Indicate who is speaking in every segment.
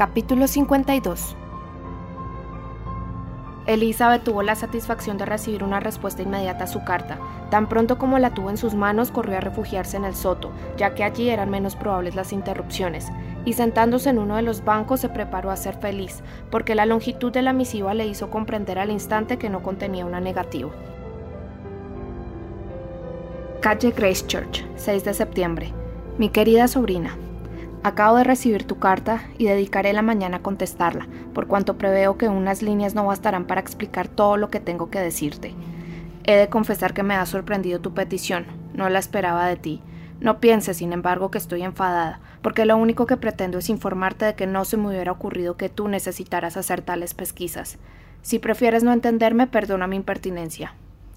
Speaker 1: Capítulo 52 Elizabeth tuvo la satisfacción de recibir una respuesta inmediata a su carta. Tan pronto como la tuvo en sus manos, corrió a refugiarse en el soto, ya que allí eran menos probables las interrupciones, y sentándose en uno de los bancos se preparó a ser feliz, porque la longitud de la misiva le hizo comprender al instante que no contenía una negativa. Calle Grace Church, 6 de septiembre. Mi querida sobrina, Acabo de recibir tu carta y dedicaré la mañana a contestarla, por cuanto preveo que unas líneas no bastarán para explicar todo lo que tengo que decirte. He de confesar que me ha sorprendido tu petición, no la esperaba de ti. No pienses, sin embargo, que estoy enfadada, porque lo único que pretendo es informarte de que no se me hubiera ocurrido que tú necesitaras hacer tales pesquisas. Si prefieres no entenderme, perdona mi impertinencia.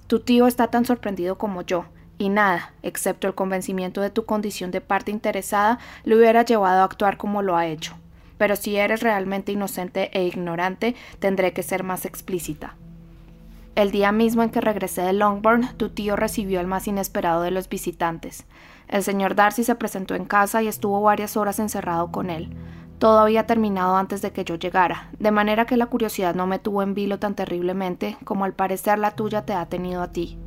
Speaker 1: Tu tío está tan sorprendido como yo, y nada, excepto el convencimiento de tu condición de parte interesada, le hubiera llevado a actuar como lo ha hecho. Pero si eres realmente inocente e ignorante, tendré que ser más explícita. El día mismo en que regresé de Longbourn, tu tío recibió el más inesperado de los visitantes. El señor Darcy se presentó en casa y estuvo varias horas encerrado con él. Todo había terminado antes de que yo llegara, de manera que la curiosidad no me tuvo en vilo tan terriblemente como al parecer la tuya te ha tenido a ti.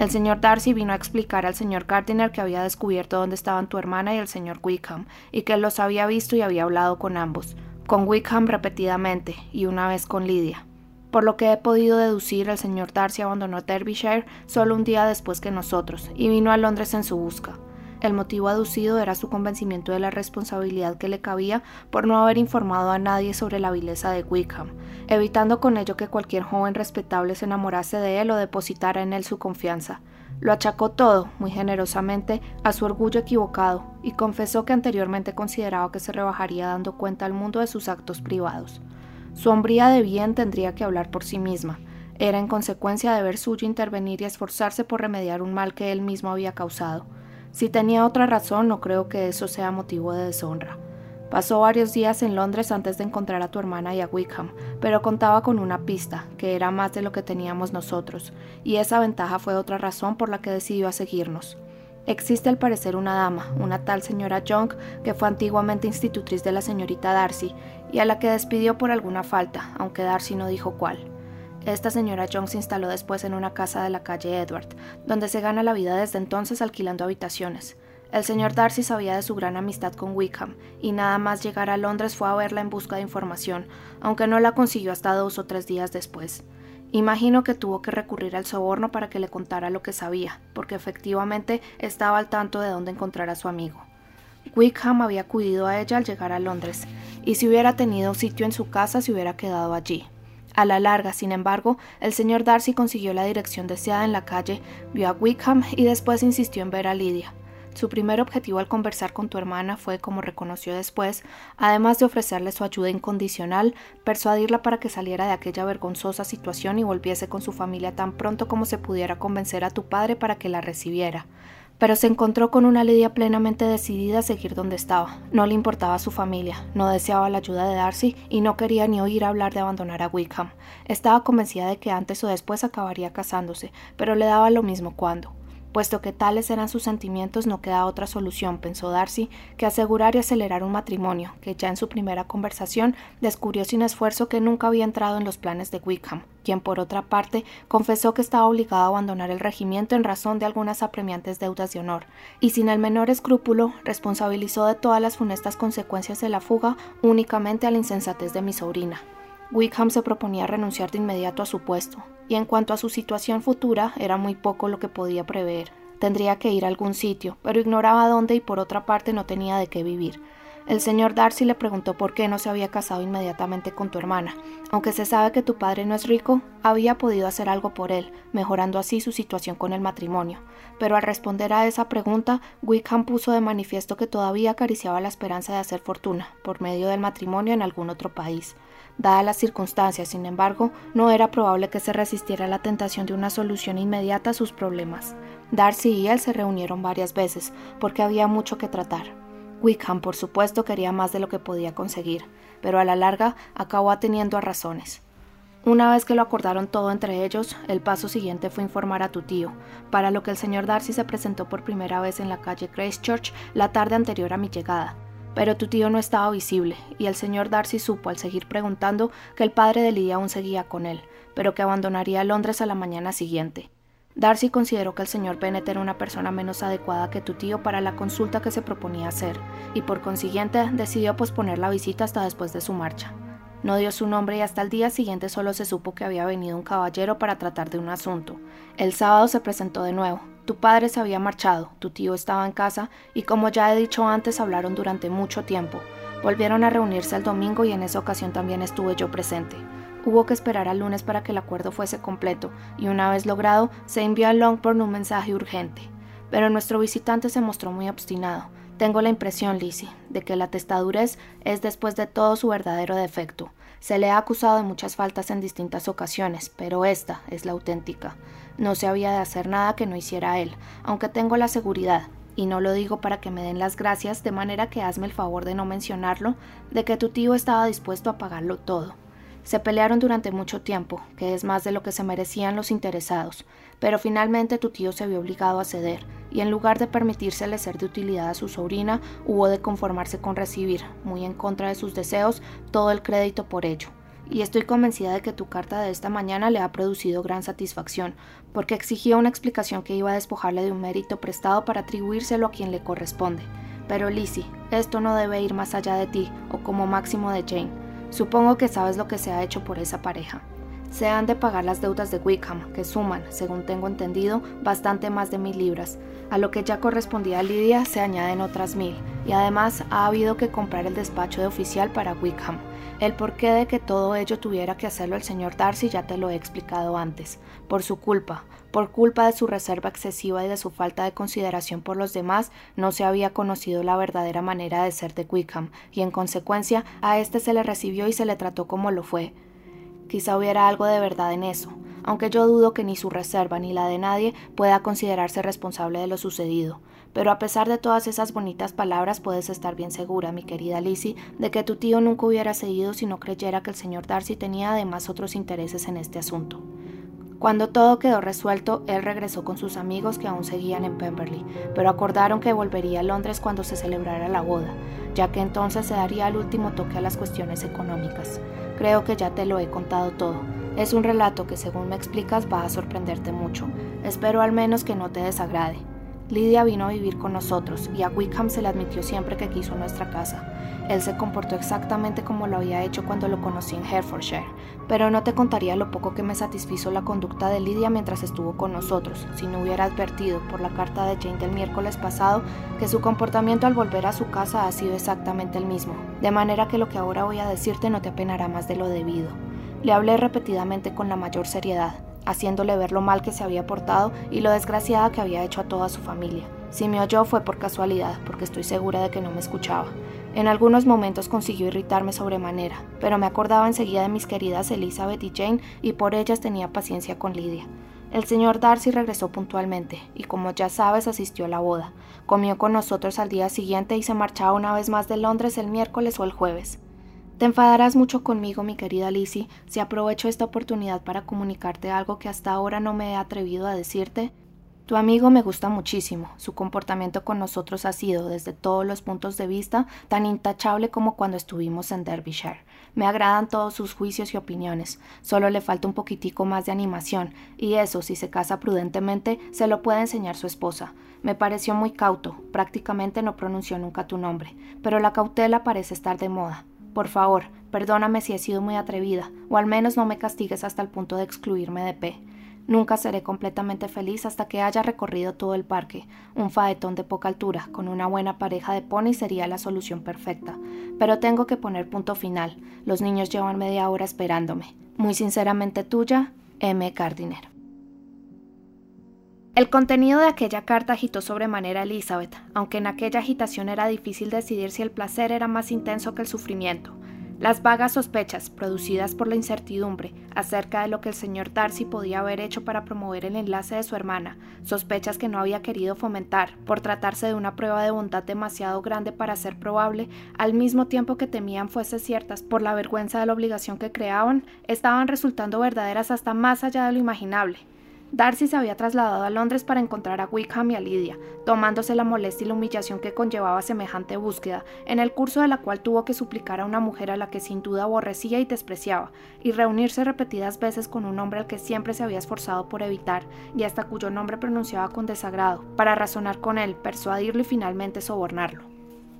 Speaker 1: El señor Darcy vino a explicar al señor Gardiner que había descubierto dónde estaban tu hermana y el señor Wickham, y que los había visto y había hablado con ambos, con Wickham repetidamente, y una vez con Lydia. Por lo que he podido deducir, el señor Darcy abandonó Derbyshire solo un día después que nosotros, y vino a Londres en su busca. El motivo aducido era su convencimiento de la responsabilidad que le cabía por no haber informado a nadie sobre la vileza de Wickham, evitando con ello que cualquier joven respetable se enamorase de él o depositara en él su confianza. Lo achacó todo, muy generosamente, a su orgullo equivocado, y confesó que anteriormente consideraba que se rebajaría dando cuenta al mundo de sus actos privados. Su hombría de bien tendría que hablar por sí misma. Era en consecuencia deber suyo intervenir y esforzarse por remediar un mal que él mismo había causado. Si tenía otra razón, no creo que eso sea motivo de deshonra. Pasó varios días en Londres antes de encontrar a tu hermana y a Wickham, pero contaba con una pista, que era más de lo que teníamos nosotros, y esa ventaja fue otra razón por la que decidió a seguirnos. Existe al parecer una dama, una tal señora Young, que fue antiguamente institutriz de la señorita Darcy, y a la que despidió por alguna falta, aunque Darcy no dijo cuál. Esta señora Young se instaló después en una casa de la calle Edward, donde se gana la vida desde entonces alquilando habitaciones. El señor Darcy sabía de su gran amistad con Wickham, y nada más llegar a Londres fue a verla en busca de información, aunque no la consiguió hasta dos o tres días después. Imagino que tuvo que recurrir al soborno para que le contara lo que sabía, porque efectivamente estaba al tanto de dónde encontrar a su amigo. Wickham había acudido a ella al llegar a Londres, y si hubiera tenido sitio en su casa se hubiera quedado allí. A la larga, sin embargo, el señor Darcy consiguió la dirección deseada en la calle, vio a Wickham y después insistió en ver a Lydia. Su primer objetivo al conversar con tu hermana fue, como reconoció después, además de ofrecerle su ayuda incondicional, persuadirla para que saliera de aquella vergonzosa situación y volviese con su familia tan pronto como se pudiera convencer a tu padre para que la recibiera pero se encontró con una Lidia plenamente decidida a seguir donde estaba. No le importaba su familia, no deseaba la ayuda de Darcy y no quería ni oír hablar de abandonar a Wickham. Estaba convencida de que antes o después acabaría casándose, pero le daba lo mismo cuándo. Puesto que tales eran sus sentimientos, no queda otra solución, pensó Darcy, que asegurar y acelerar un matrimonio, que ya en su primera conversación descubrió sin esfuerzo que nunca había entrado en los planes de Wickham, quien por otra parte confesó que estaba obligado a abandonar el regimiento en razón de algunas apremiantes deudas de honor, y sin el menor escrúpulo responsabilizó de todas las funestas consecuencias de la fuga únicamente a la insensatez de mi sobrina. Wickham se proponía renunciar de inmediato a su puesto, y en cuanto a su situación futura era muy poco lo que podía prever. Tendría que ir a algún sitio, pero ignoraba dónde y por otra parte no tenía de qué vivir. El señor Darcy le preguntó por qué no se había casado inmediatamente con tu hermana. Aunque se sabe que tu padre no es rico, había podido hacer algo por él, mejorando así su situación con el matrimonio. Pero al responder a esa pregunta, Wickham puso de manifiesto que todavía acariciaba la esperanza de hacer fortuna, por medio del matrimonio en algún otro país. Dadas las circunstancias, sin embargo, no era probable que se resistiera a la tentación de una solución inmediata a sus problemas. Darcy y él se reunieron varias veces, porque había mucho que tratar. Wickham, por supuesto, quería más de lo que podía conseguir, pero a la larga acabó atendiendo a razones. Una vez que lo acordaron todo entre ellos, el paso siguiente fue informar a tu tío, para lo que el señor Darcy se presentó por primera vez en la calle Church la tarde anterior a mi llegada. Pero tu tío no estaba visible, y el señor Darcy supo al seguir preguntando que el padre de Lydia aún seguía con él, pero que abandonaría Londres a la mañana siguiente. Darcy consideró que el señor Bennet era una persona menos adecuada que tu tío para la consulta que se proponía hacer, y por consiguiente decidió posponer la visita hasta después de su marcha. No dio su nombre y hasta el día siguiente solo se supo que había venido un caballero para tratar de un asunto. El sábado se presentó de nuevo. Tu padre se había marchado, tu tío estaba en casa y como ya he dicho antes hablaron durante mucho tiempo. Volvieron a reunirse el domingo y en esa ocasión también estuve yo presente. Hubo que esperar al lunes para que el acuerdo fuese completo, y una vez logrado, se envió a Longbourn un mensaje urgente. Pero nuestro visitante se mostró muy obstinado. Tengo la impresión, Lizzie, de que la testadurez es después de todo su verdadero defecto. Se le ha acusado de muchas faltas en distintas ocasiones, pero esta es la auténtica. No se había de hacer nada que no hiciera él, aunque tengo la seguridad, y no lo digo para que me den las gracias, de manera que hazme el favor de no mencionarlo, de que tu tío estaba dispuesto a pagarlo todo. Se pelearon durante mucho tiempo, que es más de lo que se merecían los interesados, pero finalmente tu tío se vio obligado a ceder, y en lugar de permitírsele ser de utilidad a su sobrina, hubo de conformarse con recibir, muy en contra de sus deseos, todo el crédito por ello. Y estoy convencida de que tu carta de esta mañana le ha producido gran satisfacción, porque exigía una explicación que iba a despojarle de un mérito prestado para atribuírselo a quien le corresponde. Pero Lizzie, esto no debe ir más allá de ti, o como máximo de Jane. Supongo que sabes lo que se ha hecho por esa pareja. Se han de pagar las deudas de Wickham, que suman, según tengo entendido, bastante más de mil libras. A lo que ya correspondía a Lidia se añaden otras mil, y además ha habido que comprar el despacho de oficial para Wickham. El porqué de que todo ello tuviera que hacerlo el señor Darcy ya te lo he explicado antes. Por su culpa, por culpa de su reserva excesiva y de su falta de consideración por los demás, no se había conocido la verdadera manera de ser de Wickham, y en consecuencia a éste se le recibió y se le trató como lo fue. Quizá hubiera algo de verdad en eso, aunque yo dudo que ni su reserva ni la de nadie pueda considerarse responsable de lo sucedido. Pero a pesar de todas esas bonitas palabras, puedes estar bien segura, mi querida Lizzie, de que tu tío nunca hubiera seguido si no creyera que el señor Darcy tenía además otros intereses en este asunto. Cuando todo quedó resuelto, él regresó con sus amigos que aún seguían en Pemberley, pero acordaron que volvería a Londres cuando se celebrara la boda, ya que entonces se daría el último toque a las cuestiones económicas. Creo que ya te lo he contado todo. Es un relato que según me explicas va a sorprenderte mucho. Espero al menos que no te desagrade. Lidia vino a vivir con nosotros y a Wickham se le admitió siempre que quiso nuestra casa. Él se comportó exactamente como lo había hecho cuando lo conocí en Herefordshire, pero no te contaría lo poco que me satisfizo la conducta de Lidia mientras estuvo con nosotros, si no hubiera advertido por la carta de Jane del miércoles pasado que su comportamiento al volver a su casa ha sido exactamente el mismo, de manera que lo que ahora voy a decirte no te apenará más de lo debido. Le hablé repetidamente con la mayor seriedad, haciéndole ver lo mal que se había portado y lo desgraciada que había hecho a toda su familia. Si me oyó fue por casualidad, porque estoy segura de que no me escuchaba. En algunos momentos consiguió irritarme sobremanera, pero me acordaba enseguida de mis queridas Elizabeth y Jane y por ellas tenía paciencia con Lidia. El señor Darcy regresó puntualmente y como ya sabes asistió a la boda. Comió con nosotros al día siguiente y se marchaba una vez más de Londres el miércoles o el jueves. Te enfadarás mucho conmigo, mi querida Lizzie, si aprovecho esta oportunidad para comunicarte algo que hasta ahora no me he atrevido a decirte. Tu amigo me gusta muchísimo. Su comportamiento con nosotros ha sido, desde todos los puntos de vista, tan intachable como cuando estuvimos en Derbyshire. Me agradan todos sus juicios y opiniones. Solo le falta un poquitico más de animación, y eso, si se casa prudentemente, se lo puede enseñar su esposa. Me pareció muy cauto, prácticamente no pronunció nunca tu nombre, pero la cautela parece estar de moda. Por favor, perdóname si he sido muy atrevida, o al menos no me castigues hasta el punto de excluirme de P. Nunca seré completamente feliz hasta que haya recorrido todo el parque. Un faetón de poca altura, con una buena pareja de pony sería la solución perfecta. Pero tengo que poner punto final. Los niños llevan media hora esperándome. Muy sinceramente tuya, M. Cardiner. El contenido de aquella carta agitó sobremanera a Elizabeth, aunque en aquella agitación era difícil decidir si el placer era más intenso que el sufrimiento. Las vagas sospechas, producidas por la incertidumbre acerca de lo que el señor Darcy podía haber hecho para promover el enlace de su hermana, sospechas que no había querido fomentar, por tratarse de una prueba de bondad demasiado grande para ser probable, al mismo tiempo que temían fuese ciertas por la vergüenza de la obligación que creaban, estaban resultando verdaderas hasta más allá de lo imaginable. Darcy se había trasladado a Londres para encontrar a Wickham y a Lydia, tomándose la molestia y la humillación que conllevaba semejante búsqueda, en el curso de la cual tuvo que suplicar a una mujer a la que sin duda aborrecía y despreciaba, y reunirse repetidas veces con un hombre al que siempre se había esforzado por evitar y hasta cuyo nombre pronunciaba con desagrado, para razonar con él, persuadirlo y finalmente sobornarlo.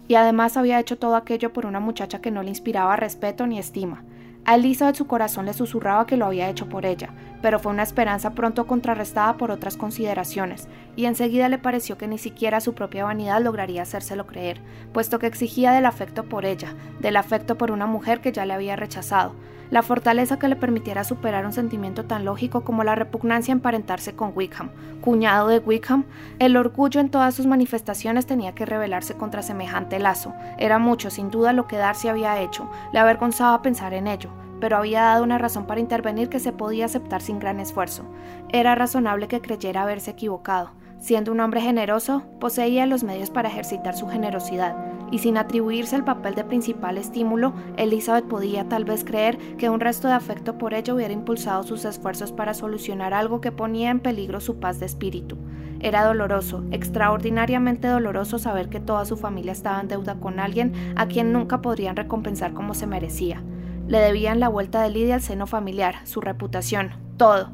Speaker 1: Y además había hecho todo aquello por una muchacha que no le inspiraba respeto ni estima, a Elizabeth su corazón le susurraba que lo había hecho por ella, pero fue una esperanza pronto contrarrestada por otras consideraciones, y enseguida le pareció que ni siquiera su propia vanidad lograría hacérselo creer, puesto que exigía del afecto por ella, del afecto por una mujer que ya le había rechazado, la fortaleza que le permitiera superar un sentimiento tan lógico como la repugnancia emparentarse con Wickham, cuñado de Wickham, el orgullo en todas sus manifestaciones tenía que rebelarse contra semejante lazo, era mucho sin duda lo que Darcy había hecho, le avergonzaba pensar en ello, pero había dado una razón para intervenir que se podía aceptar sin gran esfuerzo. Era razonable que creyera haberse equivocado. Siendo un hombre generoso, poseía los medios para ejercitar su generosidad, y sin atribuirse el papel de principal estímulo, Elizabeth podía tal vez creer que un resto de afecto por ello hubiera impulsado sus esfuerzos para solucionar algo que ponía en peligro su paz de espíritu. Era doloroso, extraordinariamente doloroso saber que toda su familia estaba en deuda con alguien a quien nunca podrían recompensar como se merecía. Le debían la vuelta de Lidia al seno familiar, su reputación, todo.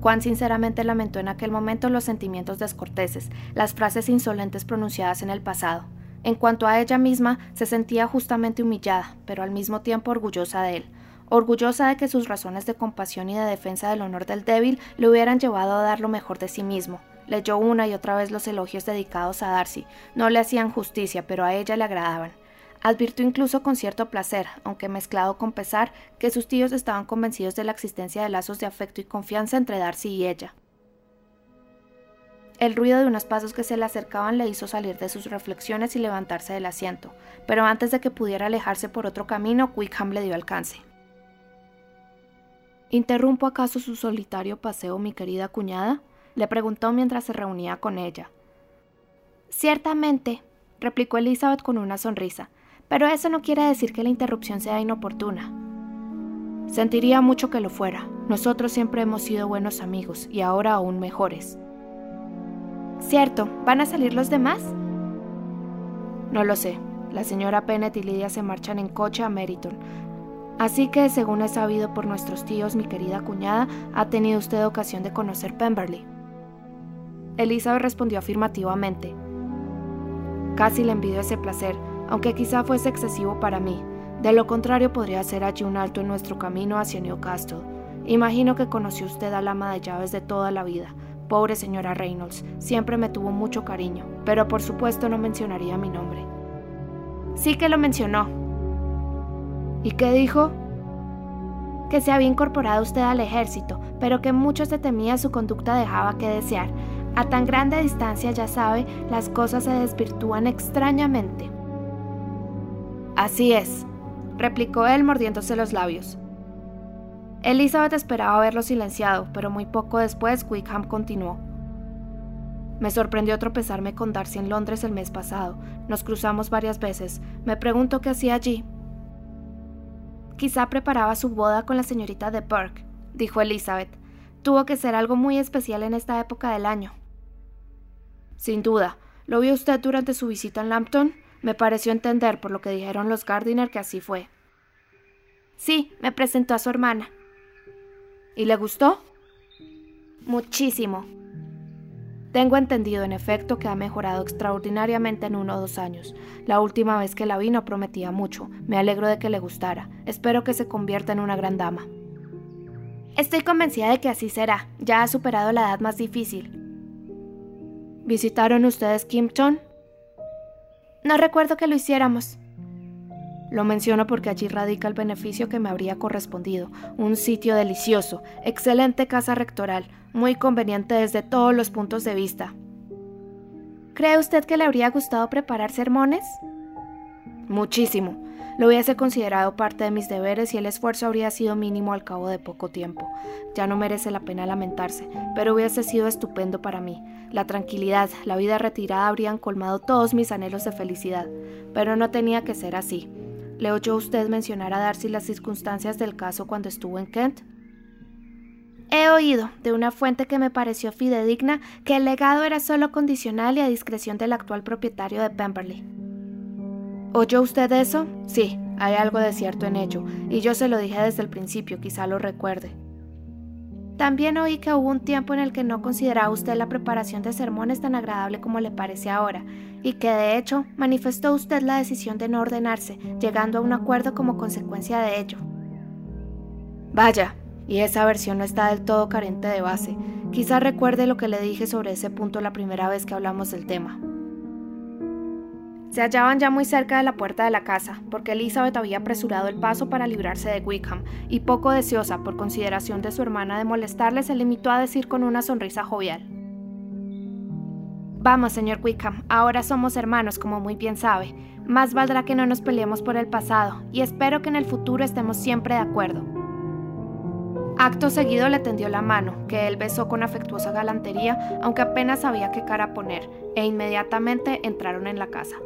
Speaker 1: Cuán sinceramente lamentó en aquel momento los sentimientos descorteses, las frases insolentes pronunciadas en el pasado. En cuanto a ella misma, se sentía justamente humillada, pero al mismo tiempo orgullosa de él, orgullosa de que sus razones de compasión y de defensa del honor del débil le hubieran llevado a dar lo mejor de sí mismo. Leyó una y otra vez los elogios dedicados a Darcy. No le hacían justicia, pero a ella le agradaban. Advirtió incluso con cierto placer, aunque mezclado con pesar, que sus tíos estaban convencidos de la existencia de lazos de afecto y confianza entre Darcy y ella. El ruido de unos pasos que se le acercaban le hizo salir de sus reflexiones y levantarse del asiento, pero antes de que pudiera alejarse por otro camino, Wickham le dio alcance. ¿Interrumpo acaso su solitario paseo, mi querida cuñada? le preguntó mientras se reunía con ella. Ciertamente, replicó Elizabeth con una sonrisa, pero eso no quiere decir que la interrupción sea inoportuna. Sentiría mucho que lo fuera. Nosotros siempre hemos sido buenos amigos y ahora aún mejores. Cierto, ¿van a salir los demás? No lo sé. La señora Pennett y Lidia se marchan en coche a Meriton. Así que, según he sabido por nuestros tíos, mi querida cuñada, ha tenido usted ocasión de conocer Pemberley. Elizabeth respondió afirmativamente. Casi le envidio ese placer, aunque quizá fuese excesivo para mí. De lo contrario, podría hacer allí un alto en nuestro camino hacia Newcastle. Imagino que conoció usted al ama de llaves de toda la vida. Pobre señora Reynolds, siempre me tuvo mucho cariño, pero por supuesto no mencionaría mi nombre. Sí que lo mencionó. ¿Y qué dijo? Que se había incorporado usted al ejército, pero que mucho se temía su conducta dejaba que desear. A tan grande distancia, ya sabe, las cosas se desvirtúan extrañamente. Así es, replicó él mordiéndose los labios. Elizabeth esperaba haberlo silenciado, pero muy poco después Wickham continuó. Me sorprendió tropezarme con Darcy en Londres el mes pasado. Nos cruzamos varias veces. Me pregunto qué hacía allí. Quizá preparaba su boda con la señorita de Burke, dijo Elizabeth. Tuvo que ser algo muy especial en esta época del año. Sin duda. ¿Lo vio usted durante su visita en Lambton? Me pareció entender por lo que dijeron los Gardiner que así fue. Sí, me presentó a su hermana. ¿Y le gustó? Muchísimo. Tengo entendido, en efecto, que ha mejorado extraordinariamente en uno o dos años. La última vez que la vi no prometía mucho. Me alegro de que le gustara. Espero que se convierta en una gran dama. Estoy convencida de que así será. Ya ha superado la edad más difícil. ¿Visitaron ustedes Kimpton? No recuerdo que lo hiciéramos. Lo menciono porque allí radica el beneficio que me habría correspondido. Un sitio delicioso, excelente casa rectoral, muy conveniente desde todos los puntos de vista. ¿Cree usted que le habría gustado preparar sermones? Muchísimo. Lo hubiese considerado parte de mis deberes y el esfuerzo habría sido mínimo al cabo de poco tiempo. Ya no merece la pena lamentarse, pero hubiese sido estupendo para mí. La tranquilidad, la vida retirada habrían colmado todos mis anhelos de felicidad, pero no tenía que ser así. ¿Le oyó usted mencionar a Darcy las circunstancias del caso cuando estuvo en Kent? He oído de una fuente que me pareció fidedigna que el legado era solo condicional y a discreción del actual propietario de Pemberley. ¿Oyó usted eso? Sí, hay algo de cierto en ello, y yo se lo dije desde el principio, quizá lo recuerde. También oí que hubo un tiempo en el que no consideraba usted la preparación de sermones tan agradable como le parece ahora, y que de hecho manifestó usted la decisión de no ordenarse, llegando a un acuerdo como consecuencia de ello. Vaya, y esa versión no está del todo carente de base. Quizá recuerde lo que le dije sobre ese punto la primera vez que hablamos del tema. Se hallaban ya muy cerca de la puerta de la casa, porque Elizabeth había apresurado el paso para librarse de Wickham, y poco deseosa por consideración de su hermana de molestarle, se limitó a decir con una sonrisa jovial. Vamos, señor Wickham, ahora somos hermanos, como muy bien sabe. Más valdrá que no nos peleemos por el pasado, y espero que en el futuro estemos siempre de acuerdo. Acto seguido le tendió la mano, que él besó con afectuosa galantería, aunque apenas sabía qué cara poner, e inmediatamente entraron en la casa.